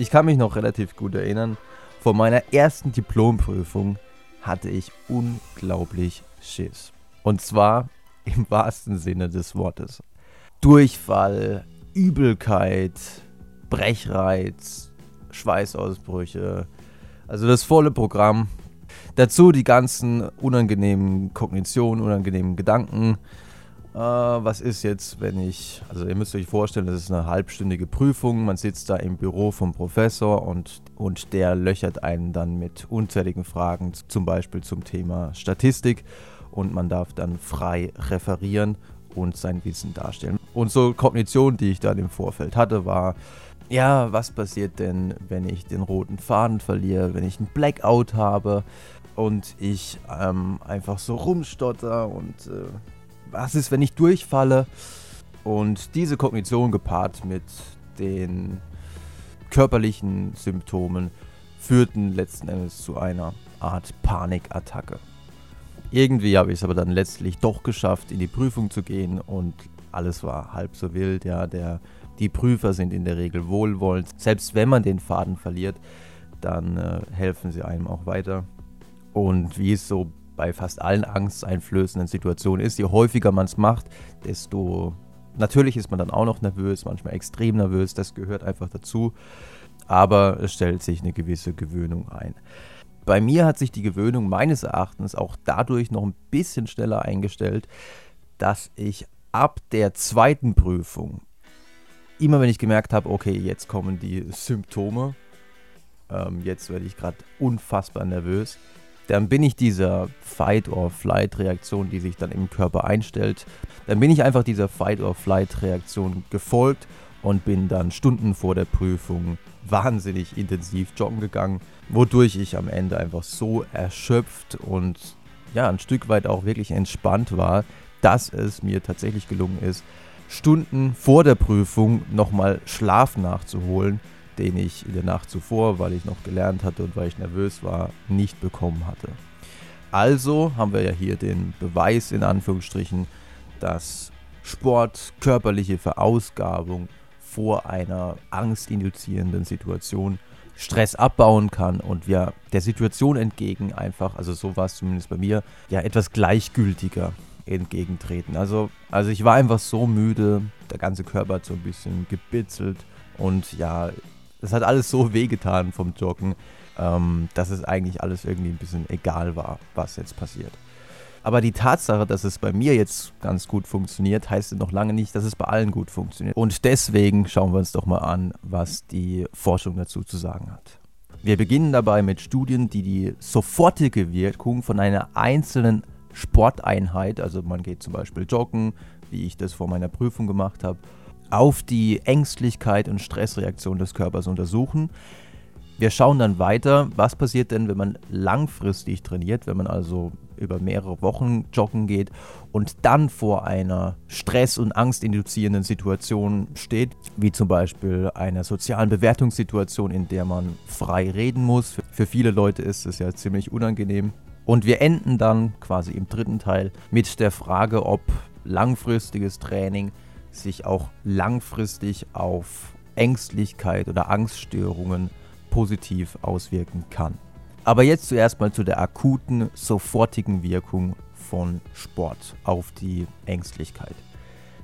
Ich kann mich noch relativ gut erinnern, vor meiner ersten Diplomprüfung hatte ich unglaublich Schiss. Und zwar im wahrsten Sinne des Wortes. Durchfall, Übelkeit, Brechreiz, Schweißausbrüche, also das volle Programm. Dazu die ganzen unangenehmen Kognitionen, unangenehmen Gedanken. Äh, was ist jetzt, wenn ich, also ihr müsst euch vorstellen, das ist eine halbstündige Prüfung. Man sitzt da im Büro vom Professor und, und der löchert einen dann mit unzähligen Fragen, zum Beispiel zum Thema Statistik. Und man darf dann frei referieren und sein Wissen darstellen. Und so Kognition, die ich dann im Vorfeld hatte, war, ja, was passiert denn, wenn ich den roten Faden verliere, wenn ich einen Blackout habe und ich ähm, einfach so rumstotter und äh, was ist, wenn ich durchfalle? Und diese Kognition gepaart mit den körperlichen Symptomen führten letzten Endes zu einer Art Panikattacke. Irgendwie habe ich es aber dann letztlich doch geschafft, in die Prüfung zu gehen und alles war halb so wild. Ja, der die Prüfer sind in der Regel wohlwollend. Selbst wenn man den Faden verliert, dann äh, helfen sie einem auch weiter. Und wie es so bei fast allen angsteinflößenden Situationen ist, je häufiger man es macht, desto natürlich ist man dann auch noch nervös, manchmal extrem nervös, das gehört einfach dazu. Aber es stellt sich eine gewisse Gewöhnung ein. Bei mir hat sich die Gewöhnung meines Erachtens auch dadurch noch ein bisschen schneller eingestellt, dass ich ab der zweiten Prüfung immer wenn ich gemerkt habe, okay, jetzt kommen die Symptome, ähm, jetzt werde ich gerade unfassbar nervös, dann bin ich dieser Fight-or-Flight-Reaktion, die sich dann im Körper einstellt, dann bin ich einfach dieser Fight-or-Flight-Reaktion gefolgt und bin dann Stunden vor der Prüfung wahnsinnig intensiv joggen gegangen, wodurch ich am Ende einfach so erschöpft und ja, ein Stück weit auch wirklich entspannt war, dass es mir tatsächlich gelungen ist, Stunden vor der Prüfung nochmal Schlaf nachzuholen, den ich in der Nacht zuvor, weil ich noch gelernt hatte und weil ich nervös war, nicht bekommen hatte. Also haben wir ja hier den Beweis in Anführungsstrichen, dass Sport, körperliche Verausgabung vor einer angstinduzierenden Situation Stress abbauen kann und wir der Situation entgegen einfach, also so war es zumindest bei mir, ja etwas gleichgültiger entgegentreten. Also, also ich war einfach so müde, der ganze Körper hat so ein bisschen gebitzelt und ja, es hat alles so wehgetan vom Joggen, ähm, dass es eigentlich alles irgendwie ein bisschen egal war, was jetzt passiert. Aber die Tatsache, dass es bei mir jetzt ganz gut funktioniert, heißt noch lange nicht, dass es bei allen gut funktioniert. Und deswegen schauen wir uns doch mal an, was die Forschung dazu zu sagen hat. Wir beginnen dabei mit Studien, die die sofortige Wirkung von einer einzelnen Sporteinheit, also man geht zum Beispiel joggen, wie ich das vor meiner Prüfung gemacht habe, auf die Ängstlichkeit und Stressreaktion des Körpers untersuchen. Wir schauen dann weiter, was passiert denn, wenn man langfristig trainiert, wenn man also über mehrere Wochen joggen geht und dann vor einer stress- und angstinduzierenden Situation steht, wie zum Beispiel einer sozialen Bewertungssituation, in der man frei reden muss. Für viele Leute ist es ja ziemlich unangenehm, und wir enden dann quasi im dritten Teil mit der Frage, ob langfristiges Training sich auch langfristig auf Ängstlichkeit oder Angststörungen positiv auswirken kann. Aber jetzt zuerst mal zu der akuten, sofortigen Wirkung von Sport auf die Ängstlichkeit.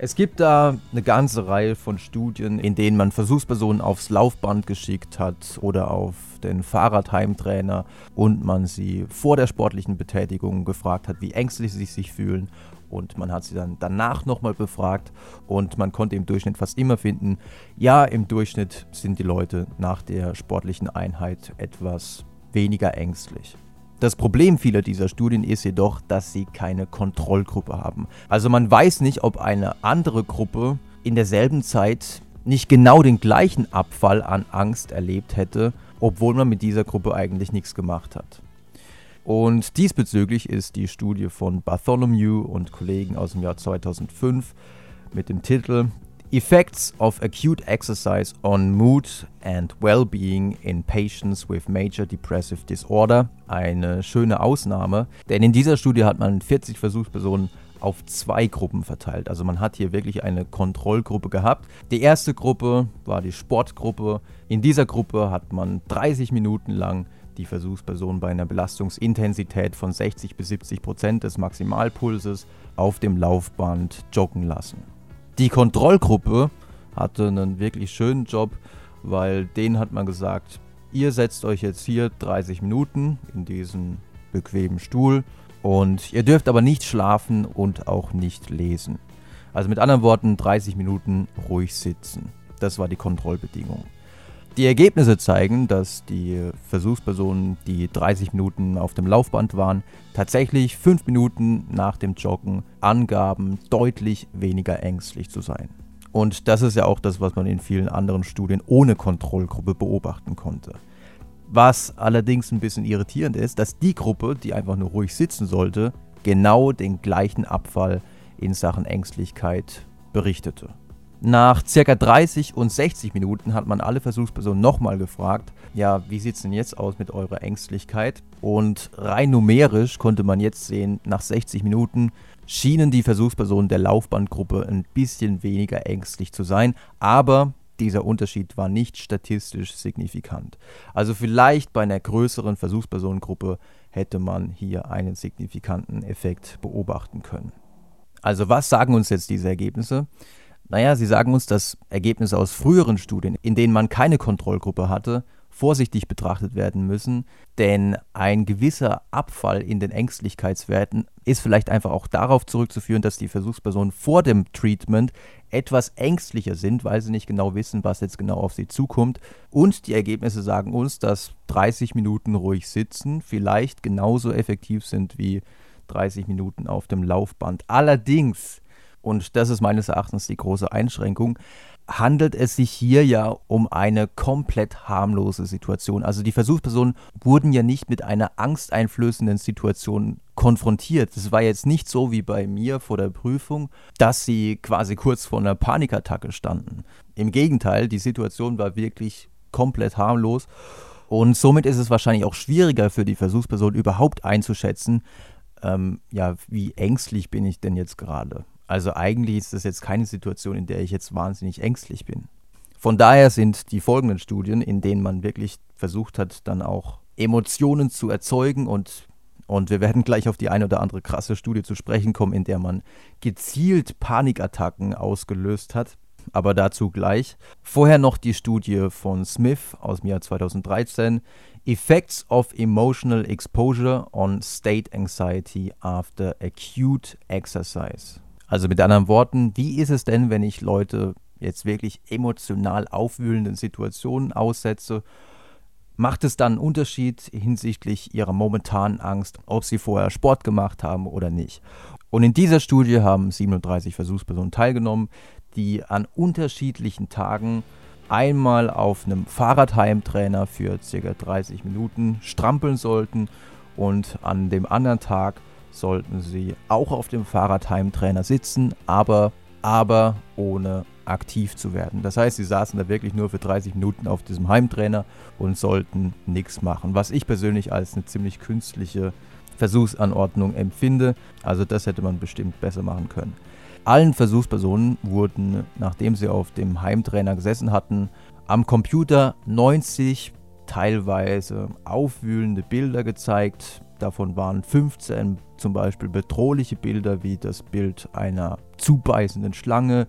Es gibt da eine ganze Reihe von Studien, in denen man Versuchspersonen aufs Laufband geschickt hat oder auf den Fahrradheimtrainer und man sie vor der sportlichen Betätigung gefragt hat, wie ängstlich sie sich fühlen. Und man hat sie dann danach nochmal befragt und man konnte im Durchschnitt fast immer finden, ja, im Durchschnitt sind die Leute nach der sportlichen Einheit etwas weniger ängstlich. Das Problem vieler dieser Studien ist jedoch, dass sie keine Kontrollgruppe haben. Also man weiß nicht, ob eine andere Gruppe in derselben Zeit nicht genau den gleichen Abfall an Angst erlebt hätte, obwohl man mit dieser Gruppe eigentlich nichts gemacht hat. Und diesbezüglich ist die Studie von Bartholomew und Kollegen aus dem Jahr 2005 mit dem Titel Effects of acute exercise on mood and well-being in patients with major depressive disorder. Eine schöne Ausnahme, denn in dieser Studie hat man 40 Versuchspersonen auf zwei Gruppen verteilt. Also man hat hier wirklich eine Kontrollgruppe gehabt. Die erste Gruppe war die Sportgruppe. In dieser Gruppe hat man 30 Minuten lang die Versuchsperson bei einer Belastungsintensität von 60 bis 70 Prozent des Maximalpulses auf dem Laufband joggen lassen. Die Kontrollgruppe hatte einen wirklich schönen Job, weil denen hat man gesagt, ihr setzt euch jetzt hier 30 Minuten in diesen bequemen Stuhl und ihr dürft aber nicht schlafen und auch nicht lesen. Also mit anderen Worten 30 Minuten ruhig sitzen. Das war die Kontrollbedingung. Die Ergebnisse zeigen, dass die Versuchspersonen, die 30 Minuten auf dem Laufband waren, tatsächlich 5 Minuten nach dem Joggen angaben, deutlich weniger ängstlich zu sein. Und das ist ja auch das, was man in vielen anderen Studien ohne Kontrollgruppe beobachten konnte. Was allerdings ein bisschen irritierend ist, dass die Gruppe, die einfach nur ruhig sitzen sollte, genau den gleichen Abfall in Sachen Ängstlichkeit berichtete. Nach circa 30 und 60 Minuten hat man alle Versuchspersonen nochmal gefragt, ja, wie sieht es denn jetzt aus mit eurer Ängstlichkeit? Und rein numerisch konnte man jetzt sehen, nach 60 Minuten schienen die Versuchspersonen der Laufbandgruppe ein bisschen weniger ängstlich zu sein, aber dieser Unterschied war nicht statistisch signifikant. Also vielleicht bei einer größeren Versuchspersonengruppe hätte man hier einen signifikanten Effekt beobachten können. Also was sagen uns jetzt diese Ergebnisse? Naja, sie sagen uns, dass Ergebnisse aus früheren Studien, in denen man keine Kontrollgruppe hatte, vorsichtig betrachtet werden müssen, denn ein gewisser Abfall in den Ängstlichkeitswerten ist vielleicht einfach auch darauf zurückzuführen, dass die Versuchspersonen vor dem Treatment etwas ängstlicher sind, weil sie nicht genau wissen, was jetzt genau auf sie zukommt. Und die Ergebnisse sagen uns, dass 30 Minuten ruhig sitzen vielleicht genauso effektiv sind wie 30 Minuten auf dem Laufband. Allerdings und das ist meines Erachtens die große Einschränkung, handelt es sich hier ja um eine komplett harmlose Situation. Also die Versuchspersonen wurden ja nicht mit einer angsteinflößenden Situation konfrontiert. Es war jetzt nicht so wie bei mir vor der Prüfung, dass sie quasi kurz vor einer Panikattacke standen. Im Gegenteil, die Situation war wirklich komplett harmlos. Und somit ist es wahrscheinlich auch schwieriger für die Versuchsperson überhaupt einzuschätzen, ähm, ja, wie ängstlich bin ich denn jetzt gerade. Also eigentlich ist das jetzt keine Situation, in der ich jetzt wahnsinnig ängstlich bin. Von daher sind die folgenden Studien, in denen man wirklich versucht hat, dann auch Emotionen zu erzeugen und, und wir werden gleich auf die eine oder andere krasse Studie zu sprechen kommen, in der man gezielt Panikattacken ausgelöst hat. Aber dazu gleich. Vorher noch die Studie von Smith aus dem Jahr 2013. Effects of Emotional Exposure on State Anxiety After Acute Exercise. Also mit anderen Worten, wie ist es denn, wenn ich Leute jetzt wirklich emotional aufwühlenden Situationen aussetze? Macht es dann einen Unterschied hinsichtlich ihrer momentanen Angst, ob sie vorher Sport gemacht haben oder nicht? Und in dieser Studie haben 37 Versuchspersonen teilgenommen, die an unterschiedlichen Tagen einmal auf einem Fahrradheimtrainer für ca. 30 Minuten strampeln sollten und an dem anderen Tag sollten sie auch auf dem Fahrradheimtrainer sitzen, aber, aber ohne aktiv zu werden. Das heißt, sie saßen da wirklich nur für 30 Minuten auf diesem Heimtrainer und sollten nichts machen, was ich persönlich als eine ziemlich künstliche Versuchsanordnung empfinde. Also das hätte man bestimmt besser machen können. Allen Versuchspersonen wurden, nachdem sie auf dem Heimtrainer gesessen hatten, am Computer 90 teilweise aufwühlende Bilder gezeigt, Davon waren 15 zum Beispiel bedrohliche Bilder wie das Bild einer zubeißenden Schlange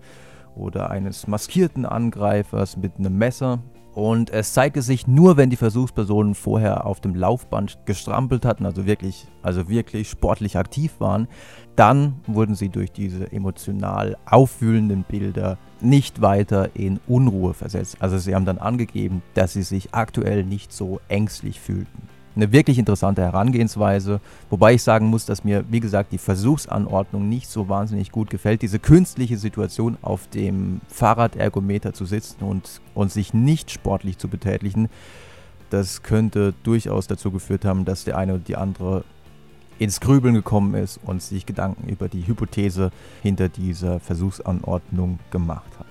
oder eines maskierten Angreifers mit einem Messer. Und es zeigte sich nur, wenn die Versuchspersonen vorher auf dem Laufband gestrampelt hatten, also wirklich, also wirklich sportlich aktiv waren, dann wurden sie durch diese emotional aufwühlenden Bilder nicht weiter in Unruhe versetzt. Also sie haben dann angegeben, dass sie sich aktuell nicht so ängstlich fühlten eine wirklich interessante Herangehensweise. Wobei ich sagen muss, dass mir, wie gesagt, die Versuchsanordnung nicht so wahnsinnig gut gefällt. Diese künstliche Situation, auf dem Fahrradergometer zu sitzen und, und sich nicht sportlich zu betätigen, das könnte durchaus dazu geführt haben, dass der eine oder die andere ins Grübeln gekommen ist und sich Gedanken über die Hypothese hinter dieser Versuchsanordnung gemacht hat.